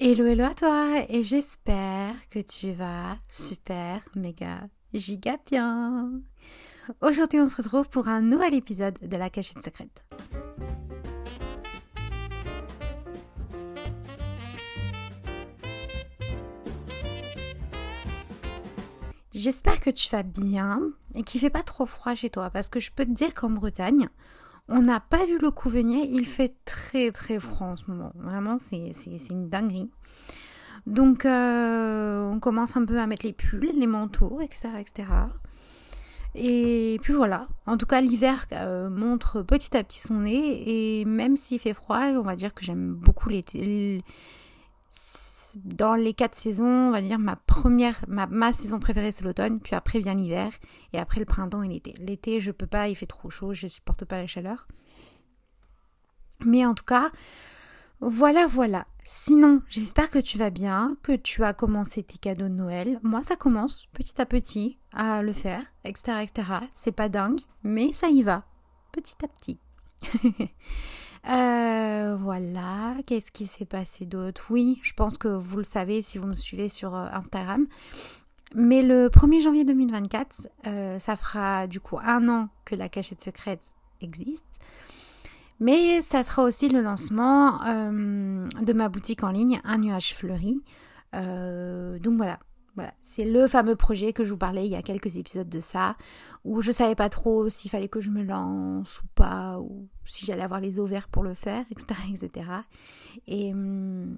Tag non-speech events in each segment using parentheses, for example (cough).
Hello, hello à toi et j'espère que tu vas super, méga, giga bien. Aujourd'hui, on se retrouve pour un nouvel épisode de la cachette secrète. J'espère que tu vas bien et qu'il fait pas trop froid chez toi parce que je peux te dire qu'en Bretagne, on n'a pas vu le coup venir, il fait très très froid en ce moment. Vraiment, c'est une dinguerie. Donc, euh, on commence un peu à mettre les pulls, les manteaux, etc. etc. Et puis voilà. En tout cas, l'hiver euh, montre petit à petit son nez. Et même s'il fait froid, on va dire que j'aime beaucoup l'été dans les quatre saisons, on va dire ma première, ma, saison préférée c'est l'automne, puis après vient l'hiver, et après le printemps et l'été. L'été, je peux pas, il fait trop chaud, je supporte pas la chaleur. Mais en tout cas, voilà, voilà. Sinon, j'espère que tu vas bien, que tu as commencé tes cadeaux de Noël. Moi, ça commence petit à petit à le faire, etc., etc. C'est pas dingue, mais ça y va, petit à petit. (laughs) Euh, voilà, qu'est-ce qui s'est passé d'autre? Oui, je pense que vous le savez si vous me suivez sur euh, Instagram. Mais le 1er janvier 2024, euh, ça fera du coup un an que la cachette secrète existe. Mais ça sera aussi le lancement de ma boutique en ligne, Un nuage fleuri. donc voilà, voilà, c'est le fameux projet que je vous parlais il y a quelques épisodes de ça, où je savais pas trop s'il fallait que je me lance ou pas, ou si j'allais avoir les ovaires pour le faire, (laughs) etc. etc. Et hum,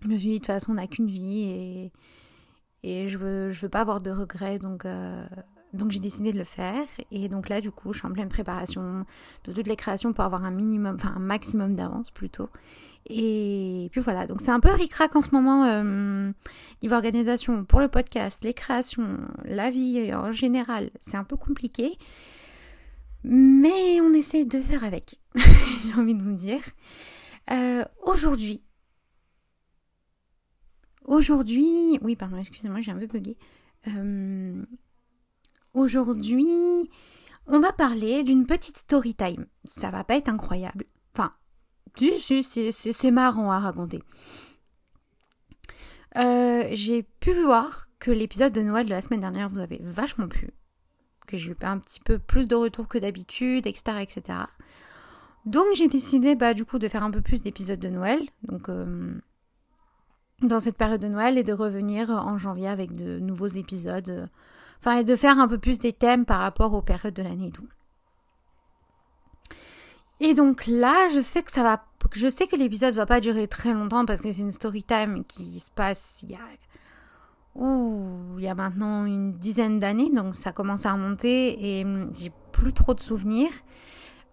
je me suis dit, de toute façon, on n'a qu'une vie et, et je veux, je veux pas avoir de regrets, donc euh, donc j'ai décidé de le faire et donc là du coup je suis en pleine préparation de toutes les créations pour avoir un minimum, enfin un maximum d'avance plutôt. Et puis voilà, donc c'est un peu ric-rac en ce moment euh, niveau organisation pour le podcast, les créations, la vie en général, c'est un peu compliqué. Mais on essaie de faire avec, (laughs) j'ai envie de vous dire. Euh, aujourd'hui, aujourd'hui, oui pardon, excusez-moi, j'ai un peu bugué. Euh, Aujourd'hui, on va parler d'une petite story time. Ça va pas être incroyable. Enfin, c'est marrant à raconter. Euh, j'ai pu voir que l'épisode de Noël de la semaine dernière vous avait vachement plu. Que j'ai eu un petit peu plus de retours que d'habitude, etc., etc. Donc j'ai décidé bah, du coup de faire un peu plus d'épisodes de Noël. Donc euh, dans cette période de Noël et de revenir en janvier avec de nouveaux épisodes Enfin, et de faire un peu plus des thèmes par rapport aux périodes de l'année et Et donc là, je sais que ça va, je sais que l'épisode va pas durer très longtemps parce que c'est une story time qui se passe il y a, il y a maintenant une dizaine d'années, donc ça commence à remonter et j'ai plus trop de souvenirs.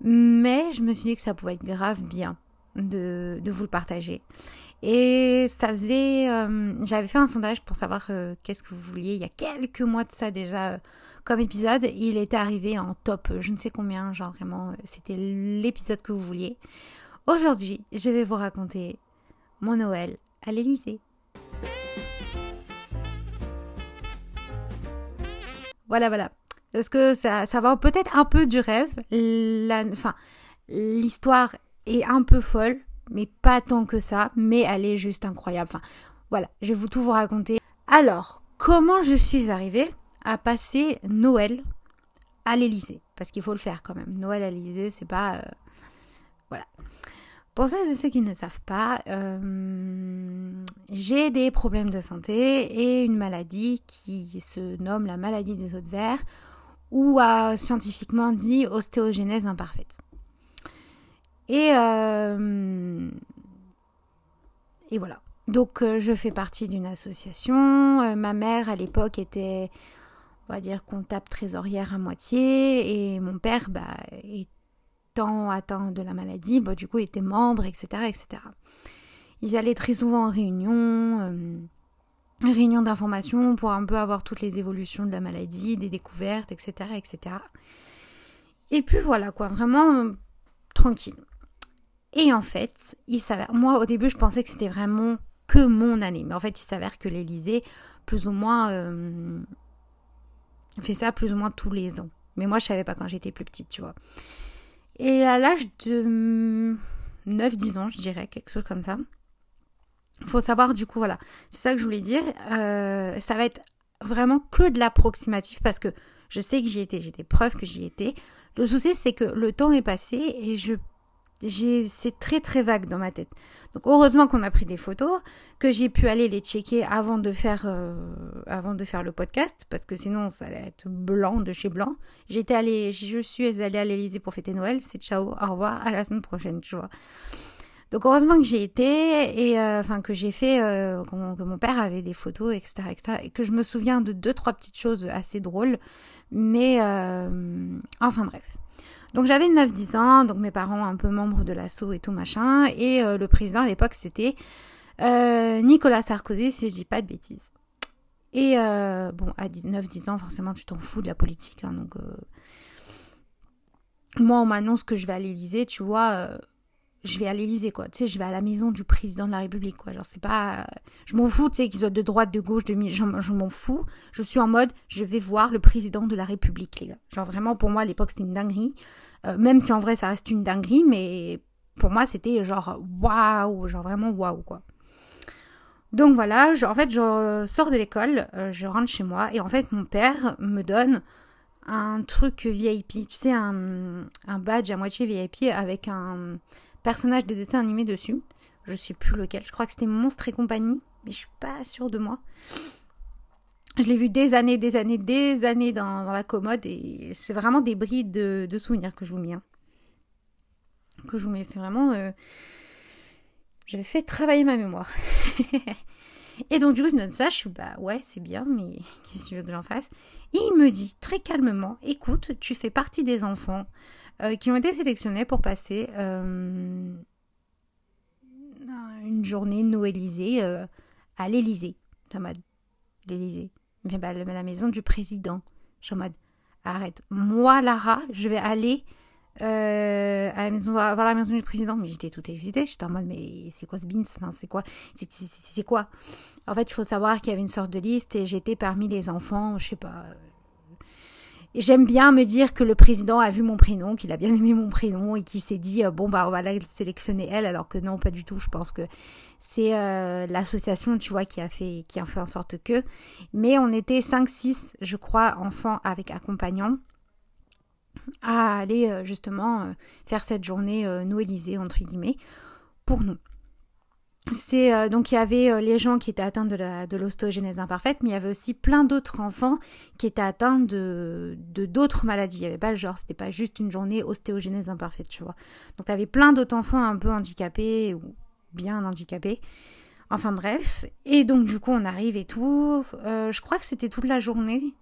Mais je me suis dit que ça pouvait être grave bien de, vous le partager. Et ça faisait. Euh, j'avais fait un sondage pour savoir euh, qu'est-ce que vous vouliez il y a quelques mois de ça déjà euh, comme épisode. Il était arrivé en top, je ne sais combien, genre vraiment, c'était l'épisode que vous vouliez. Aujourd'hui, je vais vous raconter mon Noël à l'Elysée. Voilà, voilà. Parce que ça, ça va peut-être un peu du rêve. enfin, l'histoire est un peu folle mais pas tant que ça, mais elle est juste incroyable. Enfin, voilà, je vais vous tout vous raconter. Alors, comment je suis arrivée à passer Noël à l'Elysée Parce qu'il faut le faire quand même. Noël à l'Elysée, c'est pas. Euh, voilà. Pour c'est ceux qui ne le savent pas, euh, j'ai des problèmes de santé et une maladie qui se nomme la maladie des os de verre ou a scientifiquement dit ostéogenèse imparfaite. Et, euh, et voilà. Donc euh, je fais partie d'une association. Euh, ma mère à l'époque était, on va dire, comptable trésorière à moitié. Et mon père, bah, étant atteint de la maladie, bah, du coup était membre, etc., etc. Ils allaient très souvent en réunion, réunion d'information pour un peu avoir toutes les évolutions de la maladie, des découvertes, etc., etc. Et puis voilà quoi, vraiment tranquille. Et en fait, il s'avère, moi au début je pensais que c'était vraiment que mon année, mais en fait il s'avère que l'Elysée, plus ou moins, euh, fait ça plus ou moins tous les ans. Mais moi je savais pas quand j'étais plus petite, tu vois. Et à l'âge de 9-10 ans, je dirais, quelque chose comme ça, faut savoir du coup, voilà, c'est ça que je voulais dire. Euh, ça va être vraiment que de l'approximatif parce que je sais que j'y étais, j'ai des preuves que j'y étais. Le souci, c'est que le temps est passé et je c'est très très vague dans ma tête. Donc heureusement qu'on a pris des photos, que j'ai pu aller les checker avant de faire euh, avant de faire le podcast parce que sinon ça allait être blanc de chez blanc. J'étais allée je suis allée à l'Elysée pour fêter Noël, c'est ciao, au revoir, à la semaine prochaine, tu vois. Donc heureusement que j'ai été et euh, que j'ai fait euh, que, mon, père avait des photos etc etc et que je me souviens de deux trois petites choses assez drôles mais enfin bref. Donc j'avais 9-10 ans, donc mes parents un peu membres de l'assaut et tout machin, et euh, le président à l'époque c'était euh, Nicolas Sarkozy, si je dis pas de bêtises. Et euh, bon, à 9-10 ans, forcément, tu t'en fous de la politique. Hein, donc, moi, on m'annonce que je vais à l'Élysée, tu vois, je vais à l'Élysée, quoi. Tu sais, je vais à la maison du président de la République, quoi. Genre, c'est pas. Je m'en fous, tu sais, qu'ils soient de droite, de gauche, de je, m'en fous. Je suis en mode, je vais voir le président de la République, les gars. Genre, vraiment, pour moi, à l'époque, c'était une dinguerie. Euh, même si en vrai, ça reste une dinguerie, mais pour moi, c'était genre, waouh, genre vraiment waouh, quoi. Donc voilà, en fait, je sors de l'école, euh, je rentre chez moi, et en fait, mon père me donne un truc VIP, tu sais, un badge à moitié VIP avec un personnage de dessin animé dessus. Je sais plus lequel. Je crois que c'était Monstre et compagnie, mais je suis pas sûre de moi. Je l'ai vu des années, des années, des années dans, la commode et c'est vraiment des brides de, souvenirs que je vous mets. Hein. Que je vous mets. C'est vraiment. Euh, je fait travailler ma mémoire. (laughs) et donc, du coup, il me donne ça. Je suis bah ouais, c'est bien, mais (laughs) qu'est-ce que tu veux que j'en fasse? Et il me dit très calmement écoute, tu fais partie des enfants euh, qui ont été sélectionnés pour passer euh, une journée noëlisée euh, à l'Élysée. L'Élysée. Viens à la maison du président. Je suis en mode arrête. Moi, Lara, je vais aller à la maison, voir la maison du président. Mais j'étais toute excitée. J'étais en mode, mais c'est quoi ce beans C'est quoi? C'est quoi? En fait, il faut savoir qu'il y avait une sorte de liste et j'étais parmi les enfants, je sais pas, J'aime bien me dire que le président a vu mon prénom, qu'il a bien aimé mon prénom et qu'il s'est dit euh, bon bah on va la sélectionner elle alors que non pas du tout. Je pense que c'est euh, l'association tu vois qui a fait qui a fait en sorte que. Mais on était 5-6 je crois enfants avec accompagnants à aller euh, justement faire cette journée noélisée entre guillemets pour nous c'est euh, donc il y avait euh, les gens qui étaient atteints de, la, de l'ostéogenèse imparfaite, mais il y avait aussi plein d'autres enfants qui étaient atteints de, d'autres maladies. Il n'y avait pas genre, c'était pas juste une journée ostéogenèse imparfaite, tu vois. Donc tu avais plein d'autres enfants un peu handicapés ou bien handicapés. Enfin bref. Et donc du coup on arrive et tout. Euh, je crois que c'était toute la journée.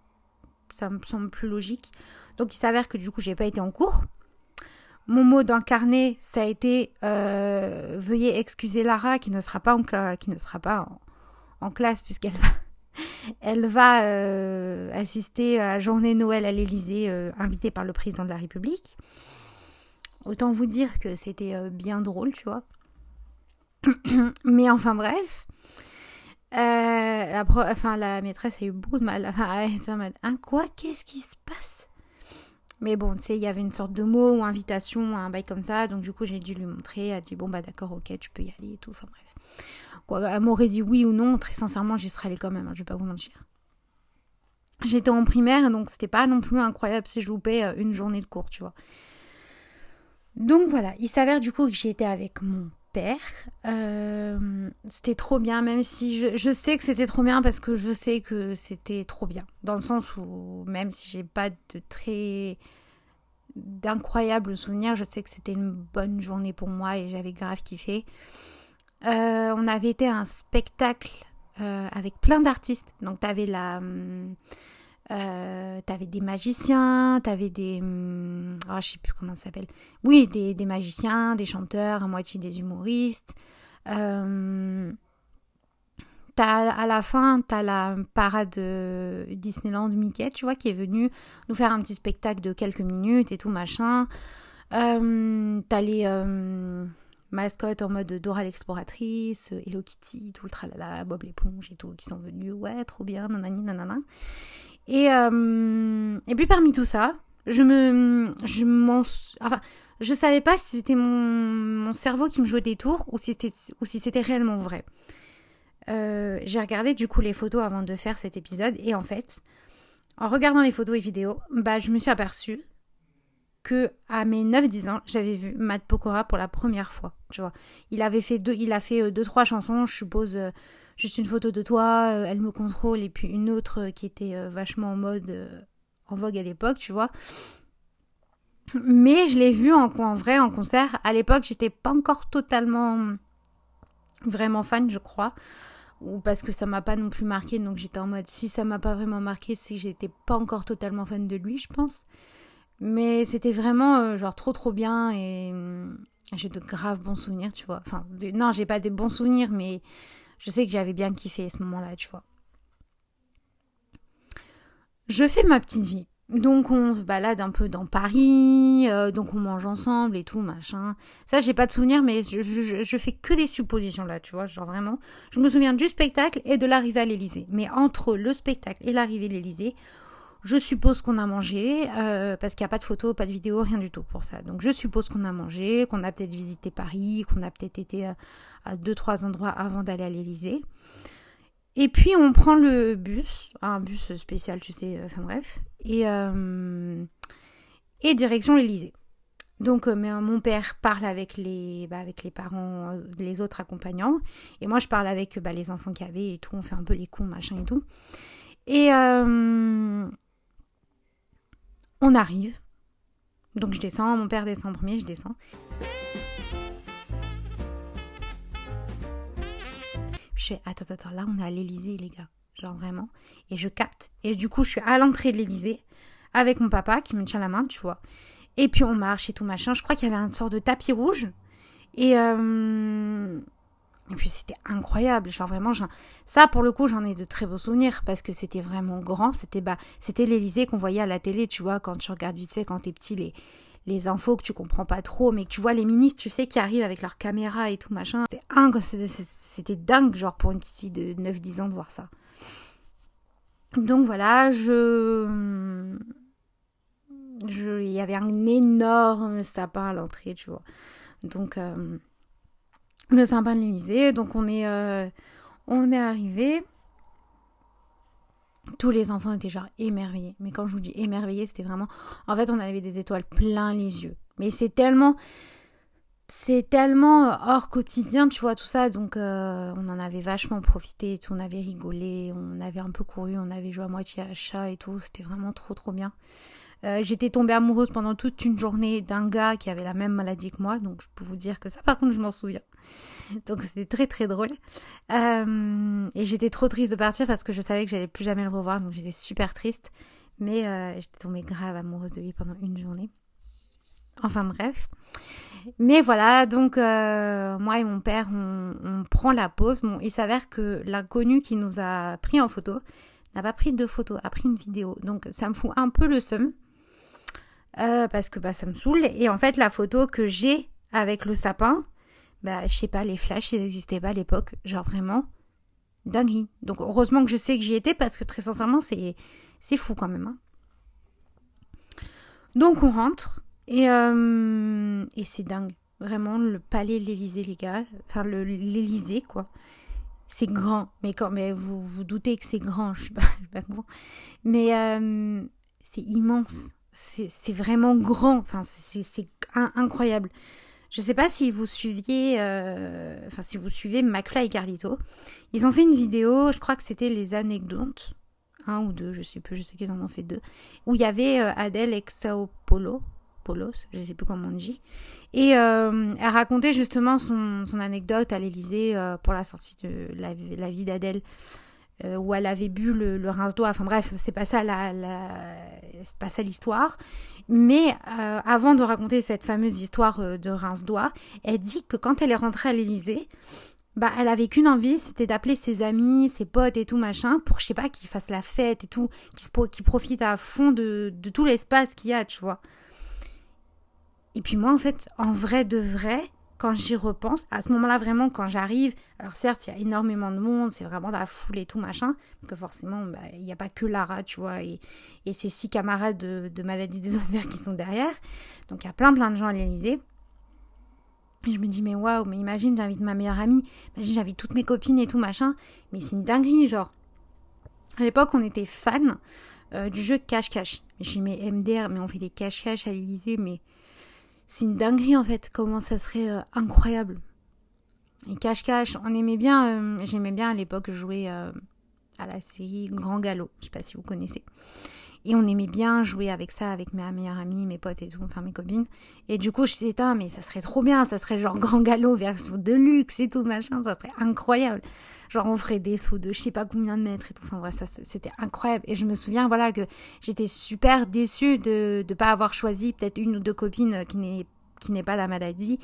Ça me semble plus logique. Donc il s'avère que du coup j'ai pas été en cours. Mon mot dans ça a été euh, veuillez excuser Lara qui ne sera pas en, qui ne sera pas en, classe puisqu'elle (laughs) va, euh, assister à la journée Noël à l'Élysée euh, invitée par le président de la République. Autant vous dire que c'était bien drôle, tu vois. (coughs) Mais enfin bref. la, enfin, la maîtresse a eu beaucoup de mal. Enfin, elle en hein, quoi? Qu'est-ce qui se passe? Mais bon, tu sais, il y avait une sorte de mot ou invitation, un bail comme ça. Donc du coup, j'ai dû lui montrer. Elle a dit, bon, bah d'accord, ok, tu peux y aller et tout. Enfin bref. Quoi, elle m'aurait dit oui ou non. Très sincèrement, j'y serais allée quand même. Hein, je vais pas vous mentir. J'étais en primaire, donc c'était pas non plus incroyable si je loupais euh, une journée de cours, tu vois. Donc voilà, il s'avère du coup que été avec mon père. Euh, c'était trop bien, même si je, je sais que c'était trop bien parce que je sais que c'était trop bien. Dans le sens où même si j'ai pas de très d'incroyables souvenirs, je sais que c'était une bonne journée pour moi et j'avais grave kiffé. Euh, on avait été à un spectacle euh, avec plein d'artistes. Donc t'avais la hum, euh, t'avais des magiciens, t'avais des... Hum, ah, je sais plus comment ça s'appelle. Oui, des, des, magiciens, des chanteurs, à moitié des humoristes. Euh, à la fin, t'as la parade Disneyland Mickey, tu vois, qui est venu nous faire un petit spectacle de quelques minutes et tout, machin. Euh, t'as les euh, mascottes en mode Dora l'exploratrice, Hello Kitty, tout le tralala, Bob l'éponge et tout, qui sont venus. Ouais, trop bien, nanani, nanana. Et, euh, et puis parmi tout ça, je me, je m'en, je savais pas si c'était mon, mon, cerveau qui me jouait des tours ou si c'était, ou si c'était réellement vrai. euh, j'ai regardé du coup les photos avant de faire cet épisode et en fait, en regardant les photos et vidéos, bah, je me suis aperçue que à mes 9-10 ans, j'avais vu Matt Pokora pour la première fois, tu vois. Il avait fait deux, il a fait euh, deux trois chansons, je suppose euh, juste une photo de toi, elle me contrôle et puis une autre qui était vachement en mode en vogue à l'époque, tu vois. Mais je l'ai vu en, en, vrai en concert. À l'époque, j'étais pas encore totalement vraiment fan, je crois. Ou parce que ça m'a pas non plus marqué, donc j'étais en mode si ça m'a pas vraiment marqué, c'est que j'étais pas encore totalement fan de lui, je pense. Mais c'était vraiment euh, genre trop trop bien et hum, j'ai de graves bons souvenirs, tu vois. Enfin, non, j'ai pas des bons souvenirs, mais je sais que j'avais bien kiffé ce moment-là, tu vois. Je fais ma petite vie. Donc on se balade un peu dans Paris, euh, donc on mange ensemble et tout, machin. Ça, j'ai pas de souvenir, mais je, je, fais que des suppositions là, tu vois, genre vraiment. Je me souviens du spectacle et de l'arrivée à l'Elysée. Mais entre le spectacle et l'arrivée à l'Elysée, je suppose qu'on a mangé, euh, parce qu'il n'y a pas de photos, pas de vidéos, rien du tout pour ça. Donc je suppose qu'on a mangé, qu'on a peut-être visité Paris, qu'on a peut-être été à, deux, trois endroits avant d'aller à l'Elysée. Et puis on prend le bus, un bus spécial, tu sais, euh, enfin bref, et, euh, et direction l'Elysée. Donc euh, mon père parle avec les, bah, avec les parents, les autres accompagnants, et moi je parle avec bah, les enfants qu'il y avait et tout, on fait un peu les cons, machin et tout. Et on arrive, donc je descends, mon père descend en premier, je descends. Je fais, attends, attends, là on est à l'Elysée, les gars. Genre vraiment. Et je capte. Et du coup, je suis à l'entrée de l'Elysée avec mon papa qui me tient la main, tu vois. Et puis on marche et tout machin. Je crois qu'il y avait une sorte de tapis rouge. Et, euh... et puis c'était incroyable. Genre vraiment, ça pour le coup, j'en ai de très beaux souvenirs parce que c'était vraiment grand. C'était bah, c'était l'Elysée qu'on voyait à la télé, tu vois, quand tu regardes vite fait quand t'es petit, les, les infos que tu comprends pas trop, mais que tu vois les ministres, tu sais, qui arrivent avec leur caméra et tout machin. C'était dingue, genre pour une petite fille de 9-10 ans de voir ça. Donc voilà, je. Je, il y avait un énorme sapin à l'entrée, tu vois. Donc, euh, le sapin de l'Elysée. Donc, on est, euh, on est arrivé tous les enfants étaient genre émerveillés. Mais quand je vous dis émerveillés, c'était vraiment. En fait, on avait des étoiles plein les yeux. Mais c'est tellement. C'est tellement hors quotidien, tu vois, tout ça. Donc, euh, on en avait vachement profité et tout. On avait rigolé, on avait un peu couru, on avait joué à moitié à chat et tout. C'était vraiment trop, trop bien. Euh, j'étais tombée amoureuse pendant toute une journée d'un gars qui avait la même maladie que moi, donc je peux vous dire que ça, par contre, je m'en souviens. (laughs) Donc c'était très très drôle. Euh, et j'étais trop triste de partir parce que je savais que j'allais plus jamais le revoir, donc j'étais super triste. Mais euh, j'étais tombée grave amoureuse de lui pendant une journée. Enfin bref. Mais voilà, donc moi et mon père, on, prend la pause. Bon, il s'avère que l'inconnu qui nous a pris en photo n'a pas pris de photo, a pris une vidéo. Donc ça me fout un peu le seum. Euh, parce que bah, ça me saoule. Et en fait, la photo que j'ai avec le sapin, bah, je sais pas, les flashs, ils n'existaient pas à l'époque. Genre vraiment, dinguerie. Donc heureusement que je sais que j'y étais parce que très sincèrement, c'est, c'est fou quand même. Hein. Donc on rentre et, euh, et c'est dingue. Vraiment, le palais de l'Élysée, les gars. Enfin, l'Élysée, quoi. C'est grand. Mais quand mais vous vous doutez que c'est grand, (laughs) je suis pas, suis pas grand. Mais euh, c'est immense c'est vraiment grand. Enfin, c'est incroyable. Je sais pas si vous suiviez, euh, enfin si vous suivez McFly et Carlito. Ils ont fait une vidéo, je crois que c'était les anecdotes, un ou deux, je sais plus, je sais qu'ils en ont fait deux, où il y avait euh, Adèle Exaopolo, Je sais plus comment on dit, et euh, elle racontait justement son, son anecdote à l'Elysée pour la sortie de la, vie d'Adèle. Euh, où elle avait bu le, rince-doigt. Enfin bref, c'est pas ça la, c'est pas ça l'histoire. Mais euh, avant de raconter cette fameuse histoire euh, de rince-doigt, elle dit que quand elle est rentrée à l'Élysée, bah elle avait qu'une envie, c'était d'appeler ses amis, ses potes et tout machin pour je sais pas qu'ils fassent la fête et tout, qu'ils profitent à fond de, de tout l'espace qu'il y a, tu vois. Et puis moi en fait, en vrai de vrai, quand j'y repense, à ce moment-là, vraiment, quand j'arrive, alors certes, il y a énormément de monde, c'est vraiment la foule et tout, machin, parce que forcément, bah, il n'y a pas que Lara, tu vois, et, et ses six camarades de, maladie des odeurs qui sont derrière. Donc, il y a plein, plein de gens à l'Elysée. Et je me dis, mais waouh, mais imagine, j'invite ma meilleure amie, imagine, j'invite toutes mes copines et tout, machin. Mais c'est une dinguerie, genre. À l'époque, on était fans euh, du jeu cache-cache. J'ai mes MDR, mais on fait des cache-cache à l'Elysée, mais c'est une dinguerie en fait, comment ça serait euh, incroyable. Et cache-cache, on aimait bien, euh, j'aimais bien à l'époque jouer à la série Grand Galop, je sais pas si vous connaissez. Et on aimait bien jouer avec ça, avec ma meilleure amie, mes potes et tout, enfin mes copines. Et du coup, je me suis mais ça serait trop bien, ça serait genre Grand Galop version de luxe et tout, machin, ça serait incroyable. Genre, on ferait des sauts de je sais pas combien de mètres et tout. Enfin, bref, ça, c'était incroyable. Et je me souviens, voilà, que j'étais super déçue de ne pas avoir choisi peut-être une ou deux copines qui n'est qui n'est pas la maladie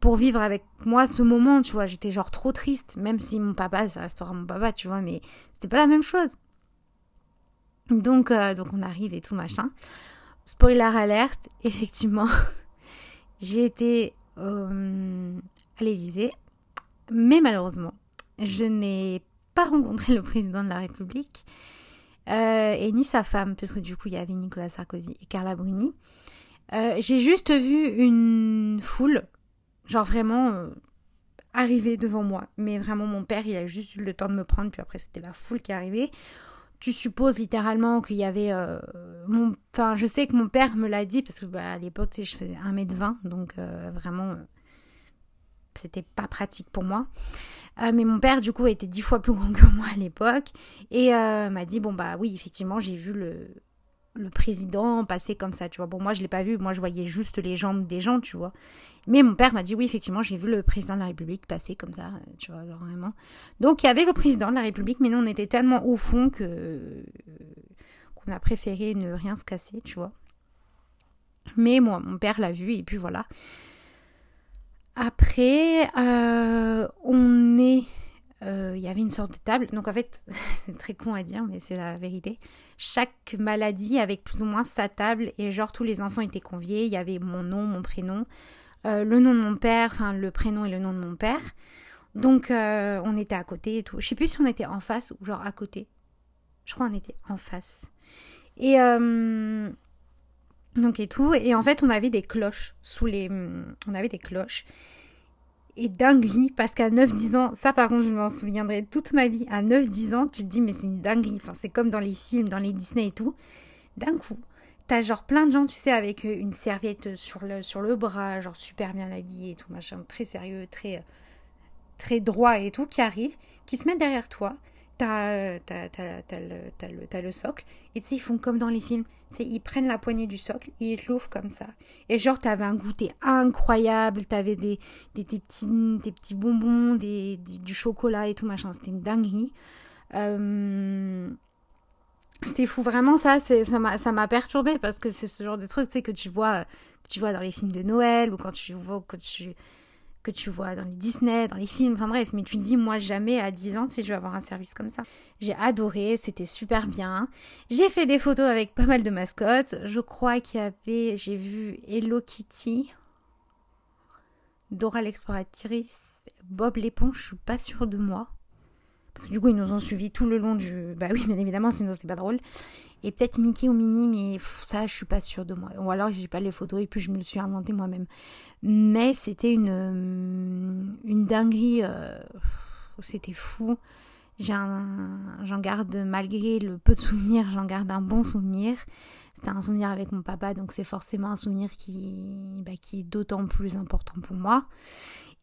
pour vivre avec moi ce moment, tu vois. J'étais genre trop triste, même si mon papa, ça restera mon papa, tu vois, mais c'était pas la même chose. Donc, euh, donc on arrive et tout machin. Spoiler alerte, (laughs) effectivement, j'ai été euh, à l'Élysée, mais malheureusement, je n'ai pas rencontré le président de la République euh, et ni sa femme, parce que du coup il y avait Nicolas Sarkozy et Carla Bruni. j'ai juste vu une foule, genre vraiment arriver devant moi, mais vraiment mon père il a juste eu le temps de me prendre, puis après c'était la foule qui est arrivée tu supposes littéralement qu'il y avait euh, mon enfin je sais que mon père me l'a dit parce que bah, à l'époque je faisais 1m20 donc euh, vraiment euh, c'était pas pratique pour moi. Mais mon père du coup était dix fois plus grand (laughs) que moi à l'époque et m'a dit bon bah oui effectivement j'ai vu le le président passer comme ça, tu vois. Bon, moi, je l'ai pas vu, moi, je voyais juste les jambes des gens, tu vois. Mais mon père m'a dit, oui, effectivement, j'ai vu le président de la République passer comme ça, tu vois, vraiment. Donc, il y avait le président de la République, mais nous, on était tellement au fond que qu'on a préféré ne rien se casser, tu vois. Mais moi, mon père l'a vu, et puis voilà. Après, euh, on est euh, il y avait une sorte de table. Donc en fait, (laughs) c'est très con à dire, mais c'est la vérité. Chaque maladie avec plus ou moins sa table et genre tous les enfants étaient conviés. Il y avait mon nom, mon prénom, euh, le nom de mon père, enfin le prénom et le nom de mon père. Donc euh, on était à côté et tout. Je sais plus si on était en face ou genre à côté. Je crois qu'on était en face. Et donc et tout. Et en fait, on avait des cloches sous les. On avait des cloches et dinguerie parce qu'à 9-10 ans, ça par contre je m'en souviendrai toute ma vie, à 9-10 ans tu te dis mais c'est une dinguerie, enfin c'est comme dans les films, dans les Disney et tout, d'un coup t'as genre plein de gens tu sais avec euh, une serviette sur le, sur le bras, genre super bien habillés et tout machin, très sérieux, très, très droit et tout, qui arrivent, qui se mettent derrière toi t'as, le, le, socle, et tu sais, ils font comme dans les films, ils prennent la poignée du socle ils l'ouvrent comme ça. Et genre, t'avais un goûter incroyable, t'avais des, des, des, petits, des petits bonbons, des, du chocolat et tout, machin, c'était une dinguerie. Euh, c'était fou, vraiment, ça, ça, m'a, perturbé parce que c'est ce genre de truc, tu sais, que tu vois, que tu vois dans les films de Noël ou quand tu vois, que tu que tu vois dans les Disney, dans les films, enfin bref, mais tu te dis, moi jamais à 10 ans si je vais avoir un service comme ça. J'ai adoré, c'était super bien. J'ai fait des photos avec pas mal de mascottes. Je crois qu'il y avait, j'ai vu Hello Kitty, Dora l'exploratrice, Bob l'éponge, je suis pas sûre de moi. Parce que du coup, ils nous ont suivis tout le long du. Bah oui, bien évidemment, sinon c'est pas drôle. Et peut-être Mickey ou Minnie, mais ça, je suis pas sûre de moi. Ou alors, j'ai pas les photos et puis je me le suis inventé moi-même. Mais c'était une, euh, une dinguerie. Euh, c'était fou. J'en garde, malgré le peu de souvenirs, j'en garde un bon souvenir. C'était un souvenir avec mon papa, donc c'est forcément un souvenir qui, bah, qui est d'autant plus important pour moi.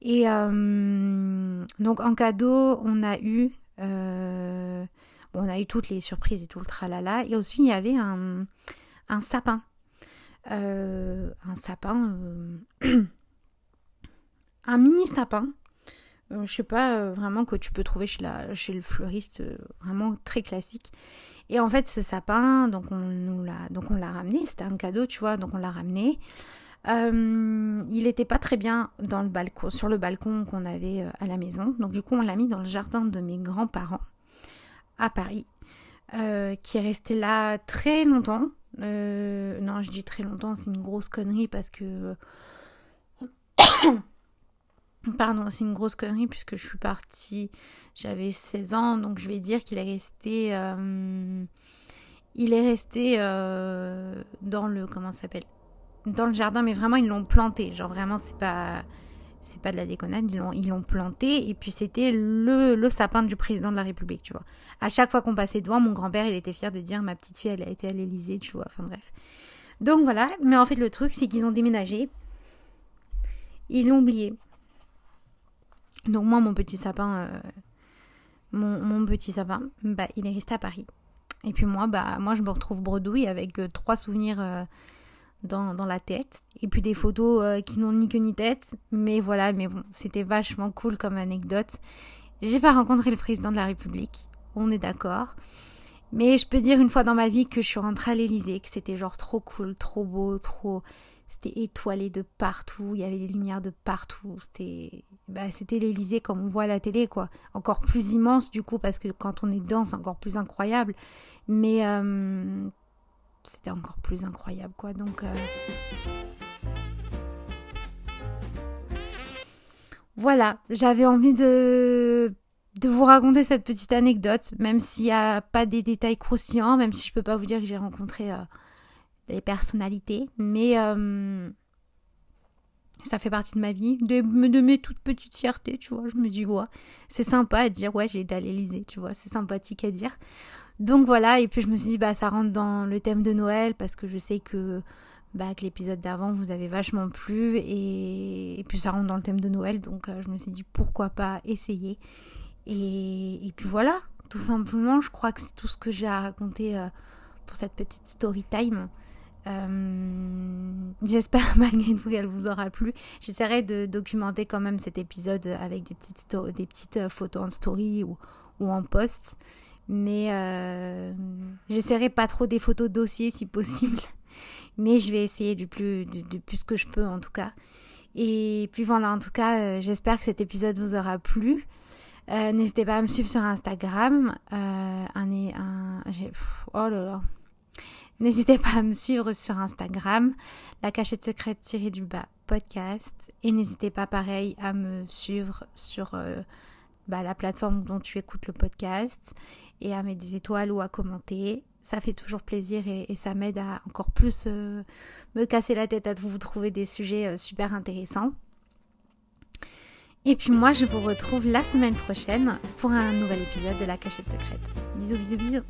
Et euh, donc en cadeau, on a eu on a eu toutes les surprises et tout le tralala. Et aussi, il y avait un, sapin. Euh, un sapin. Euh, (clears throat) un mini sapin. Euh, je sais pas vraiment que tu peux trouver chez, chez le fleuriste, vraiment très classique. Et en fait, ce sapin, donc on l'a, donc on l'a ramené. C'était un cadeau, tu vois, donc on l'a ramené. Il n'était pas très bien sur le balcon qu'on avait à la maison. Donc du coup, on l'a mis dans le jardin de mes grands-parents à Paris, euh, qui est resté là très longtemps. Euh, non, je dis très longtemps, c'est une grosse connerie parce que... (coughs) Pardon, c'est une grosse connerie puisque je suis partie, j'avais 16 ans, donc je vais dire qu'il est resté... Euh, il est resté dans le... Comment s'appelle? Dans le jardin, mais vraiment ils l'ont planté. Genre vraiment, c'est pas c'est pas de la déconnade, ils l'ont, planté et puis c'était le, le, sapin du président de la République, tu vois. À chaque fois qu'on passait devant, mon grand-père, il était fier de dire ma petite fille, elle a été à l'Elysée, tu vois. Enfin bref. Donc voilà, mais en fait le truc, c'est qu'ils ont déménagé. Ils l'ont oublié. Donc moi, mon petit sapin, euh, mon, mon, petit sapin, bah, il est resté à Paris. Et puis moi, bah, moi je me retrouve bredouille avec euh, trois souvenirs euh, dans, dans, la tête. Et puis des photos qui n'ont ni queue ni tête. Mais voilà, mais bon, c'était vachement cool comme anecdote. J'ai pas rencontré le président de la République, on est d'accord. Mais je peux dire une fois dans ma vie que je suis rentrée à l'Elysée, que c'était genre trop cool, trop beau, trop c'était étoilé de partout, il y avait des lumières de partout, c'était bah, c'était l'Elysée comme on voit à la télé quoi, encore plus immense du coup parce que quand on est dedans c'est encore plus incroyable, mais euh, c'était encore plus incroyable quoi donc euh, voilà j'avais envie de de vous raconter cette petite anecdote même s'il n'y a pas des détails croustillants même si je peux pas vous dire que j'ai rencontré euh, des personnalités, mais euh, ça fait partie de ma vie, de, de mes toutes petites fiertés, tu vois. Je me dis, ouais, c'est sympa à dire, ouais, j'ai été à l'Elysée, tu vois, c'est sympathique à dire. Donc voilà, et puis je me suis dit, bah ça rentre dans le thème de Noël, parce que je sais que, bah, que l'épisode d'avant vous avez vachement plu, et, puis ça rentre dans le thème de Noël, donc euh, je me suis dit, pourquoi pas essayer. Et, et, puis voilà, tout simplement, je crois que c'est tout ce que j'ai à raconter euh, pour cette petite story time. Euh, j'espère (laughs) malgré tout qu'elle vous aura plu. J'essaierai de documenter quand même cet épisode avec des petites, des petites photos en story ou, ou en post. Mais euh, j'essaierai pas trop des photos dossiers si possible. (laughs) Mais je vais essayer du plus, du, plus que je peux en tout cas. Et puis voilà, en tout cas, j'espère que cet épisode vous aura plu. N'hésitez pas à me suivre sur Instagram. un, un, oh là là, N'hésitez pas à me suivre sur Instagram, la cachette secrète tirée du bas podcast. Et n'hésitez pas pareil à me suivre sur euh, bah, la plateforme dont tu écoutes le podcast et à mettre des étoiles ou à commenter. Ça fait toujours plaisir et, ça m'aide à encore plus euh, me casser la tête à vous trouver des sujets euh, super intéressants. Et puis moi, je vous retrouve la semaine prochaine pour un nouvel épisode de la cachette secrète. Bisous, bisous, bisous.